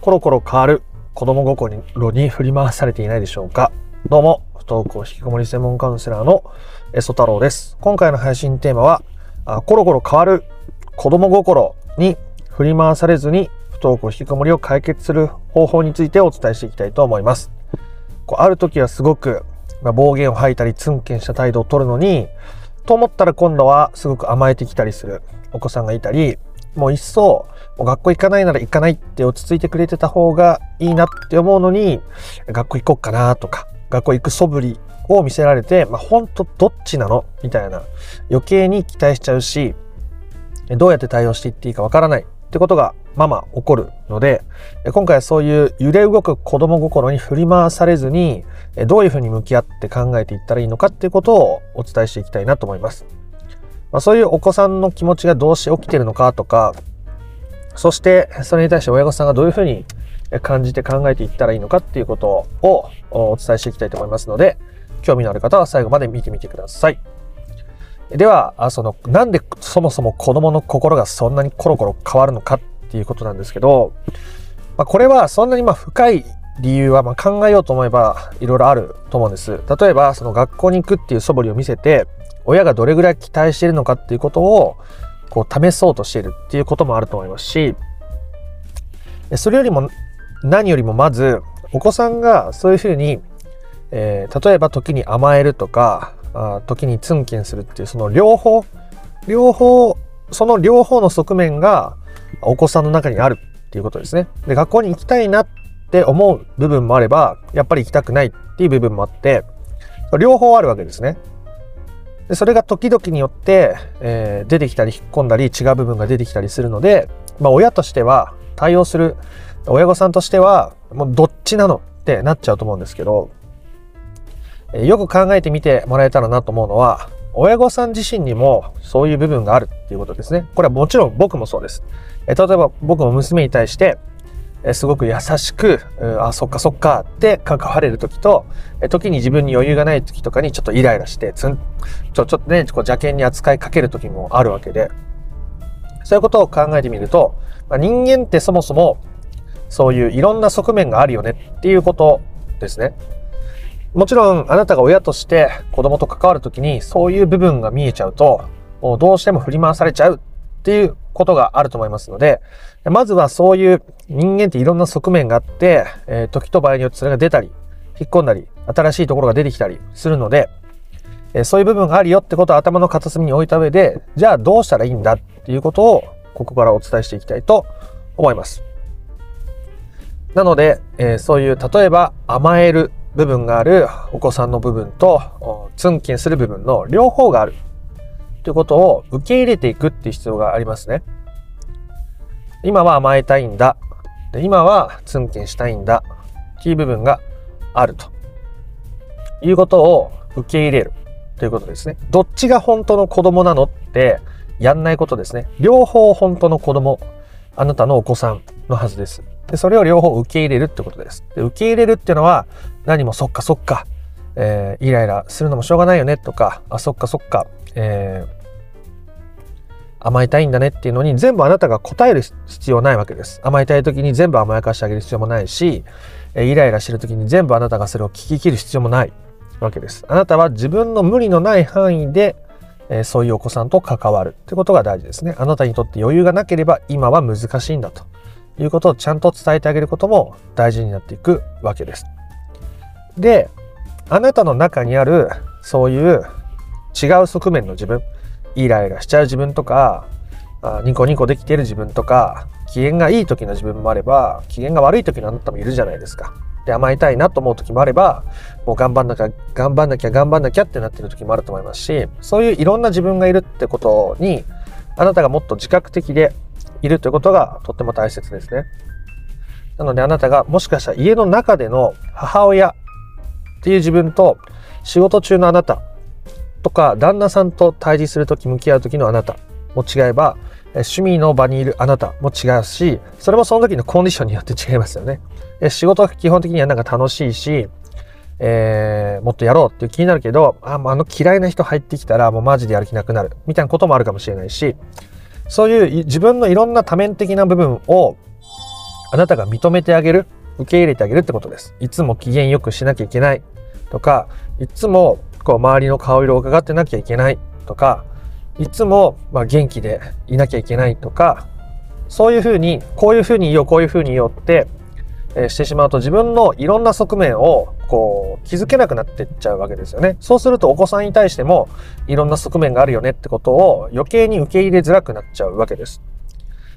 コロコロ変わる子供心に振り回されていないでしょうかどうも、不登校引きこもり専門カウンセラーのエソ太郎です。今回の配信テーマは、あコロコロ変わる子供心に振り回されずに不登校引きこもりを解決する方法についてお伝えしていきたいと思います。こうある時はすごく、まあ、暴言を吐いたりツンケンした態度を取るのに、と思ったら今度はすごく甘えてきたりするお子さんがいたり、もう一層、もう学校行かないなら行かないって落ち着いてくれてた方がいいなって思うのに、学校行こっかなとか、学校行く素振りを見せられて、まあ、ほんとどっちなのみたいな余計に期待しちゃうし、どうやって対応していっていいかわからないってことがまま起こるので、今回はそういう揺れ動く子供心に振り回されずに、どういうふうに向き合って考えていったらいいのかっていうことをお伝えしていきたいなと思います。まあ、そういうお子さんの気持ちがどうして起きてるのかとか、そしてそれに対して親御さんがどういうふうに感じて考えていったらいいのかっていうことをお伝えしていきたいと思いますので、興味のある方は最後まで見てみてください。では、その、なんでそもそも子供の心がそんなにコロコロ変わるのかっていうことなんですけど、まあ、これはそんなにまあ深い理由はま考えようと思えばいろいろあると思うんです。例えば、その学校に行くっていう素振りを見せて、親がどれぐらい期待しているのかっていうことをこう試そうとしているっていうこともあると思いますしそれよりも何よりもまずお子さんがそういうふうに、えー、例えば時に甘えるとかあ時にツンケンするっていうその両方両方その両方の側面がお子さんの中にあるっていうことですね。で学校に行きたいなって思う部分もあればやっぱり行きたくないっていう部分もあって両方あるわけですね。でそれが時々によって、えー、出てきたり引っ込んだり違う部分が出てきたりするので、まあ、親としては対応する親御さんとしてはもうどっちなのってなっちゃうと思うんですけど、えー、よく考えてみてもらえたらなと思うのは親御さん自身にもそういう部分があるっていうことですね。これはもちろん僕もそうです。えー、例えば僕も娘に対してすごく優しく、あ、そっかそっかって関われる時と、時に自分に余裕がない時とかにちょっとイライラして、つん、ちょ、ちょっとね、こう邪険に扱いかける時もあるわけで、そういうことを考えてみると、まあ、人間ってそもそも、そういういろんな側面があるよねっていうことですね。もちろん、あなたが親として子供と関わるときに、そういう部分が見えちゃうと、もうどうしても振り回されちゃうっていうことがあると思いますので、まずはそういう人間っていろんな側面があって、えー、時と場合によってそれが出たり、引っ込んだり、新しいところが出てきたりするので、えー、そういう部分があるよってことを頭の片隅に置いた上で、じゃあどうしたらいいんだっていうことをここからお伝えしていきたいと思います。なので、えー、そういう例えば甘える部分があるお子さんの部分とツンケンする部分の両方があるということを受け入れていくっていう必要がありますね。今は甘えたいんだ。で今はツンケンしたいんだ。っていう部分があるということを受け入れるということですね。どっちが本当の子供なのってやんないことですね。両方本当の子供、あなたのお子さんのはずです。でそれを両方受け入れるってことです。で受け入れるっていうのは何もそっかそっか、えー、イライラするのもしょうがないよねとか、あ、そっかそっか、えー、甘えたいんだねっていうのに全部あなたが答える必要ないわけです。甘えたい時に全部甘やかしてあげる必要もないし、えイライラしてる時に全部あなたがそれを聞き切る必要もないわけです。あなたは自分の無理のない範囲で、えそういうお子さんと関わるってことが大事ですね。あなたにとって余裕がなければ今は難しいんだということをちゃんと伝えてあげることも大事になっていくわけです。で、あなたの中にあるそういう違う側面の自分、イライラしちゃう自分とか、あニコニコできてる自分とか、機嫌がいい時の自分もあれば、機嫌が悪い時のあなたもいるじゃないですか。で、甘えたいなと思う時もあれば、もう頑張んなきゃ、頑張んなきゃ、頑張んなきゃってなってる時もあると思いますし、そういういろんな自分がいるってことに、あなたがもっと自覚的でいるということがとっても大切ですね。なのであなたがもしかしたら家の中での母親っていう自分と仕事中のあなたとか旦那さんと対峙する時向き合う時のあなたも違えば趣味の場にいるあなたも違うしそれもその時のコンディションによって違いますよね。仕事は基本的にはなんか楽しいし、えー、もっとやろうっていう気になるけどああの嫌いな人入ってきたらもうマジでやる気なくなるみたいなこともあるかもしれないしそういう自分のいろんな多面的な部分をあなたが認めてあげる、受け入れてあげるってことです。いつも機嫌よくしなきゃいけないとか、いつもこう周りの顔色を伺ってなきゃいけないとか、いつもま元気でいなきゃいけないとか、そういうふうに、こういうふうにいよう、こういうふうにいようって、してしまうと自分のいろんな側面をこう気づけなくなってっちゃうわけですよね。そうするとお子さんに対してもいろんな側面があるよねってことを余計に受け入れづらくなっちゃうわけです。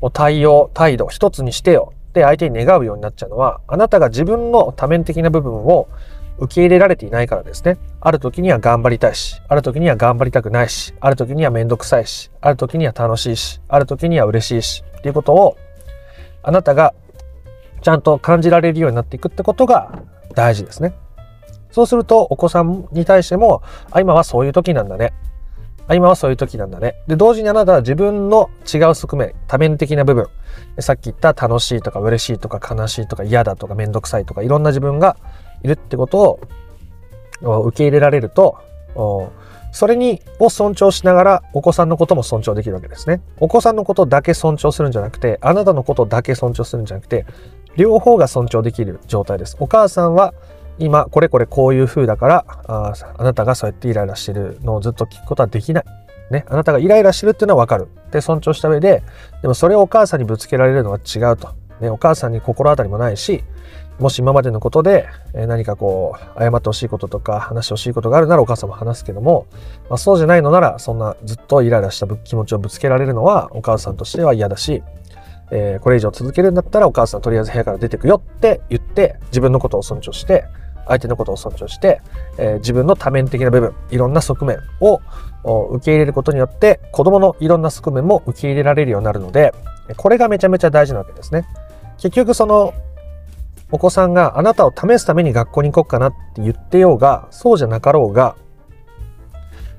もう対応、態度一つにしてよって相手に願うようになっちゃうのはあなたが自分の多面的な部分を受け入れられていないからですね。ある時には頑張りたいし、ある時には頑張りたくないし、ある時にはめんどくさいし、ある時には楽しいし、ある時には嬉しいし、っていうことをあなたがちゃんと感じられるようになっていくってことが大事ですね。そうするとお子さんに対しても、あ、今はそういう時なんだね。あ、今はそういう時なんだね。で、同時にあなたは自分の違う側面、多面的な部分、さっき言った楽しいとか嬉しいとか悲しいとか嫌だとかめんどくさいとかいろんな自分がいるってことを受け入れられると、それにを尊重しながらお子さんのことも尊重できるわけですね。お子さんのことだけ尊重するんじゃなくて、あなたのことだけ尊重するんじゃなくて、両方が尊重できる状態です。お母さんは今これこれこういう風だからああなたがそうやってイライラしてるのをずっと聞くことはできない。ね、あなたがイライラしてるっていうのは分かる。で、尊重した上で、でもそれをお母さんにぶつけられるのは違うと。ね、お母さんに心当たりもないし、もし今までのことで何かこう謝ってほしいこととか話してほしいことがあるならお母さんも話すけども、まあ、そうじゃないのならそんなずっとイライラした気持ちをぶつけられるのはお母さんとしては嫌だし、えー、これ以上続けるんだったらお母さんとりあえず部屋から出てくよって言って自分のことを尊重して相手のことを尊重して、えー、自分の多面的な部分いろんな側面を受け入れることによって子供のいろんな側面も受け入れられるようになるのでこれがめちゃめちゃ大事なわけですね。結局そのお子さんがあなたを試すために学校に行こうかなって言ってようがそうじゃなかろうが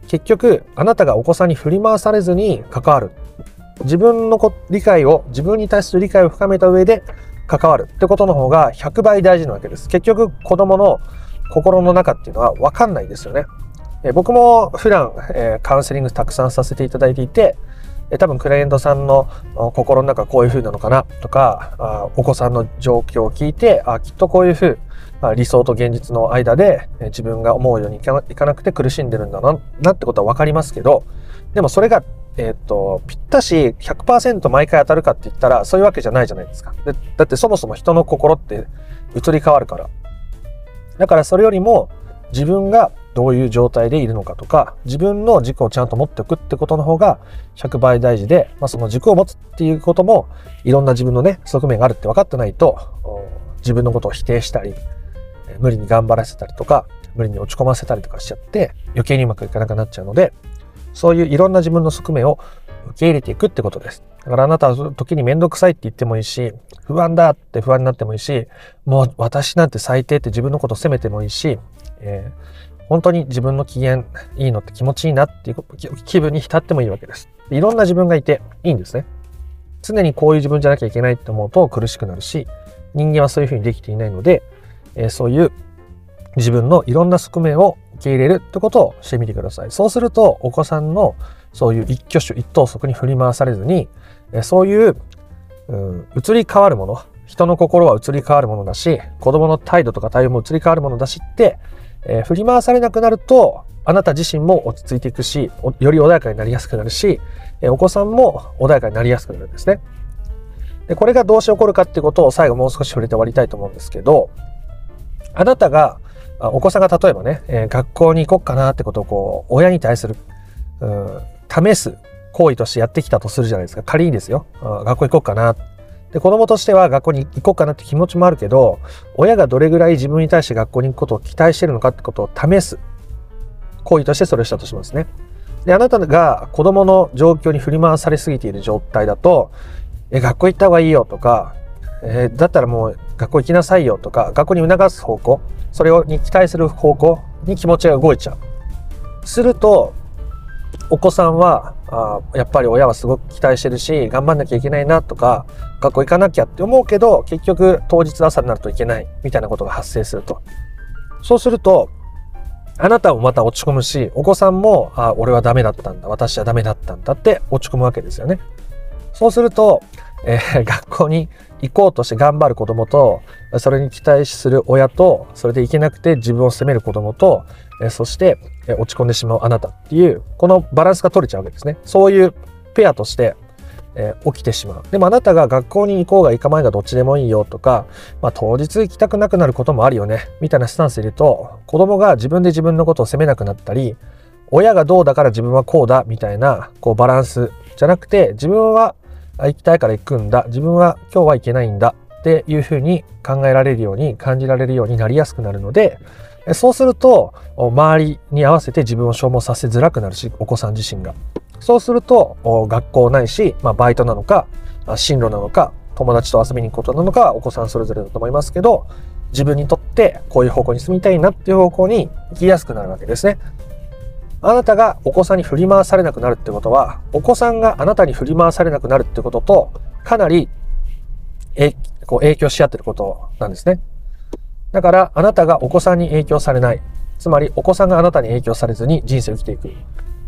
結局あなたがお子さんに振り回されずに関わる。自分の理解を自分に対する理解を深めた上で関わる。ってことの方が100倍大事なわけです。結局子供の心の中っていうのは分かんないですよね。え僕も普段、えカウンセリングたくさんさせていただいていてえ多分クライアントさんの心の中こういう風なのかなとかあお子さんの状況を聞いてあきっとこういう風、理想と現実の間で自分が思うようにいかなくて苦しんでるんだななってことは分かりますけどでもそれが、えー、っとぴったし100%毎回当たるかって言ったらそういうわけじゃないじゃないですか。でだってそもそも人の心って移り変わるから。だからそれよりも自分がどういう状態でいるのかとか自分の軸をちゃんと持っておくってことの方が100倍大事で、まあ、その軸を持つっていうこともいろんな自分のね側面があるって分かってないと自分のことを否定したり無理に頑張らせたりとか無理に落ち込ませたりとかしちゃって余計にうまくいかなくなっちゃうのでそういういろんな自分の側面を受け入れていくってことです。だからあなたは時にめんどくさいって言ってもいいし、不安だって不安になってもいいし、もう私なんて最低って自分のことを責めてもいいし、えー、本当に自分の機嫌いいのって気持ちいいなっていう気分に浸ってもいいわけです。いろんな自分がいていいんですね。常にこういう自分じゃなきゃいけないって思うと苦しくなるし、人間はそういうふうにできていないので、えー、そういう自分のいろんな側面を受け入れるってことをしてみてください。そうするとお子さんのそういう一挙手一投足に振り回されずに、えー、そういう、うん、移り変わるもの、人の心は移り変わるものだし、子供の態度とか対応も移り変わるものだしって、えー、振り回されなくなると、あなた自身も落ち着いていくし、より穏やかになりやすくなるし、えー、お子さんも穏やかになりやすくなるんですね。で、これがどうして起こるかっていうことを最後もう少し触れて終わりたいと思うんですけど、あなたが、お子さんが例えばね、えー、学校に行こうかなってことをこう、親に対する、う、試す行為としてやってきたとするじゃないですか。仮にですよ。学校行こうかな。で、子供としては学校に行こうかなって気持ちもあるけど、親がどれぐらい自分に対して学校に行くことを期待してるのかってことを試す行為としてそれをしたとしますね。で、あなたが子供の状況に振り回されすぎている状態だと、え、学校行った方がいいよとか、えー、だったらもう学校行きなさいよとか、学校に促す方向、それをに期待する方向に気持ちが動いちゃう。すると、お子さんはあやっぱり親はすごく期待してるし頑張んなきゃいけないなとか学校行かなきゃって思うけど結局当日朝になるといけないみたいなことが発生すると。そうするとあなたもまた落ち込むしお子さんもあ俺はダメだったんだ私はダメだったんだって落ち込むわけですよね。そうするとえー、学校に行こうとして頑張る子供と、それに期待する親と、それで行けなくて自分を責める子供と、えー、そして、えー、落ち込んでしまうあなたっていう、このバランスが取れちゃうわけですね。そういうペアとして、えー、起きてしまう。でもあなたが学校に行こうが行かないがどっちでもいいよとか、まあ当日行きたくなくなることもあるよね、みたいなスタンスでいると、子供が自分で自分のことを責めなくなったり、親がどうだから自分はこうだみたいなこうバランスじゃなくて自分は行きたいから行くんだ自分は今日は行けないんだっていうふうに考えられるように感じられるようになりやすくなるのでそうすると周りに合わせて自分を消耗させづらくなるしお子さん自身がそうすると学校ないし、まあ、バイトなのか進路なのか友達と遊びに行くことなのかお子さんそれぞれだと思いますけど自分にとってこういう方向に進みたいなっていう方向に行きやすくなるわけですね。あなたがお子さんに振り回されなくなるってことは、お子さんがあなたに振り回されなくなるってことと、かなりえこう影響し合ってることなんですね。だから、あなたがお子さんに影響されない。つまり、お子さんがあなたに影響されずに人生を生きていく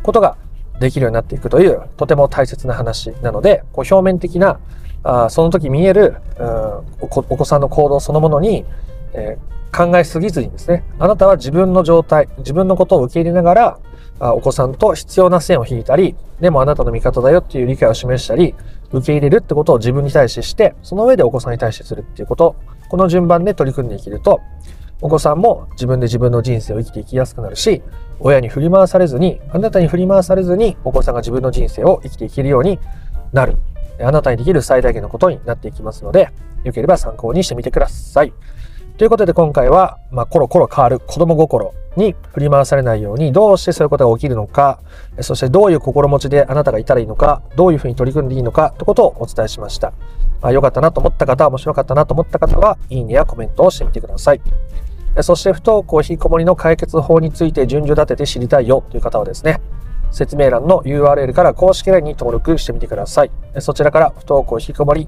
ことができるようになっていくという、とても大切な話なので、こう表面的な、あその時見えるお子さんの行動そのものに、えー、考えすぎずにですね、あなたは自分の状態、自分のことを受け入れながら、お子さんと必要な線を引いたり、でもあなたの味方だよっていう理解を示したり、受け入れるってことを自分に対してして、その上でお子さんに対してするっていうこと、この順番で取り組んでいけると、お子さんも自分で自分の人生を生きていきやすくなるし、親に振り回されずに、あなたに振り回されずに、お子さんが自分の人生を生きていけるようになる。あなたにできる最大限のことになっていきますので、よければ参考にしてみてください。ということで今回は、まあ、コロコロ変わる子供心に振り回されないように、どうしてそういうことが起きるのか、そしてどういう心持ちであなたがいたらいいのか、どういうふうに取り組んでいいのか、ということをお伝えしました。まあ、かったなと思った方、面白かったなと思った方は、いいねやコメントをしてみてください。そして不登校引きこもりの解決法について順序立てて知りたいよという方はですね、説明欄の URL から公式 LINE に登録してみてください。そちらから不登校引きこもり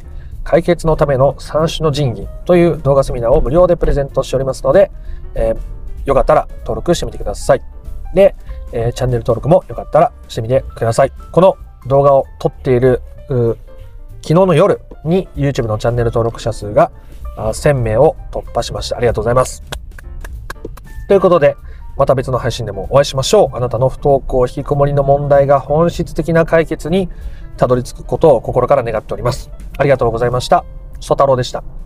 解決のための三種の神器という動画セミナーを無料でプレゼントしておりますので、えー、よかったら登録してみてください。で、えー、チャンネル登録もよかったらしてみてください。この動画を撮っている昨日の夜に YouTube のチャンネル登録者数が1000名を突破しました。ありがとうございます。ということで、また別の配信でもお会いしましょう。あなたの不登校引きこもりの問題が本質的な解決にたどり着くことを心から願っております。ありがとうございました。ソ太郎でした。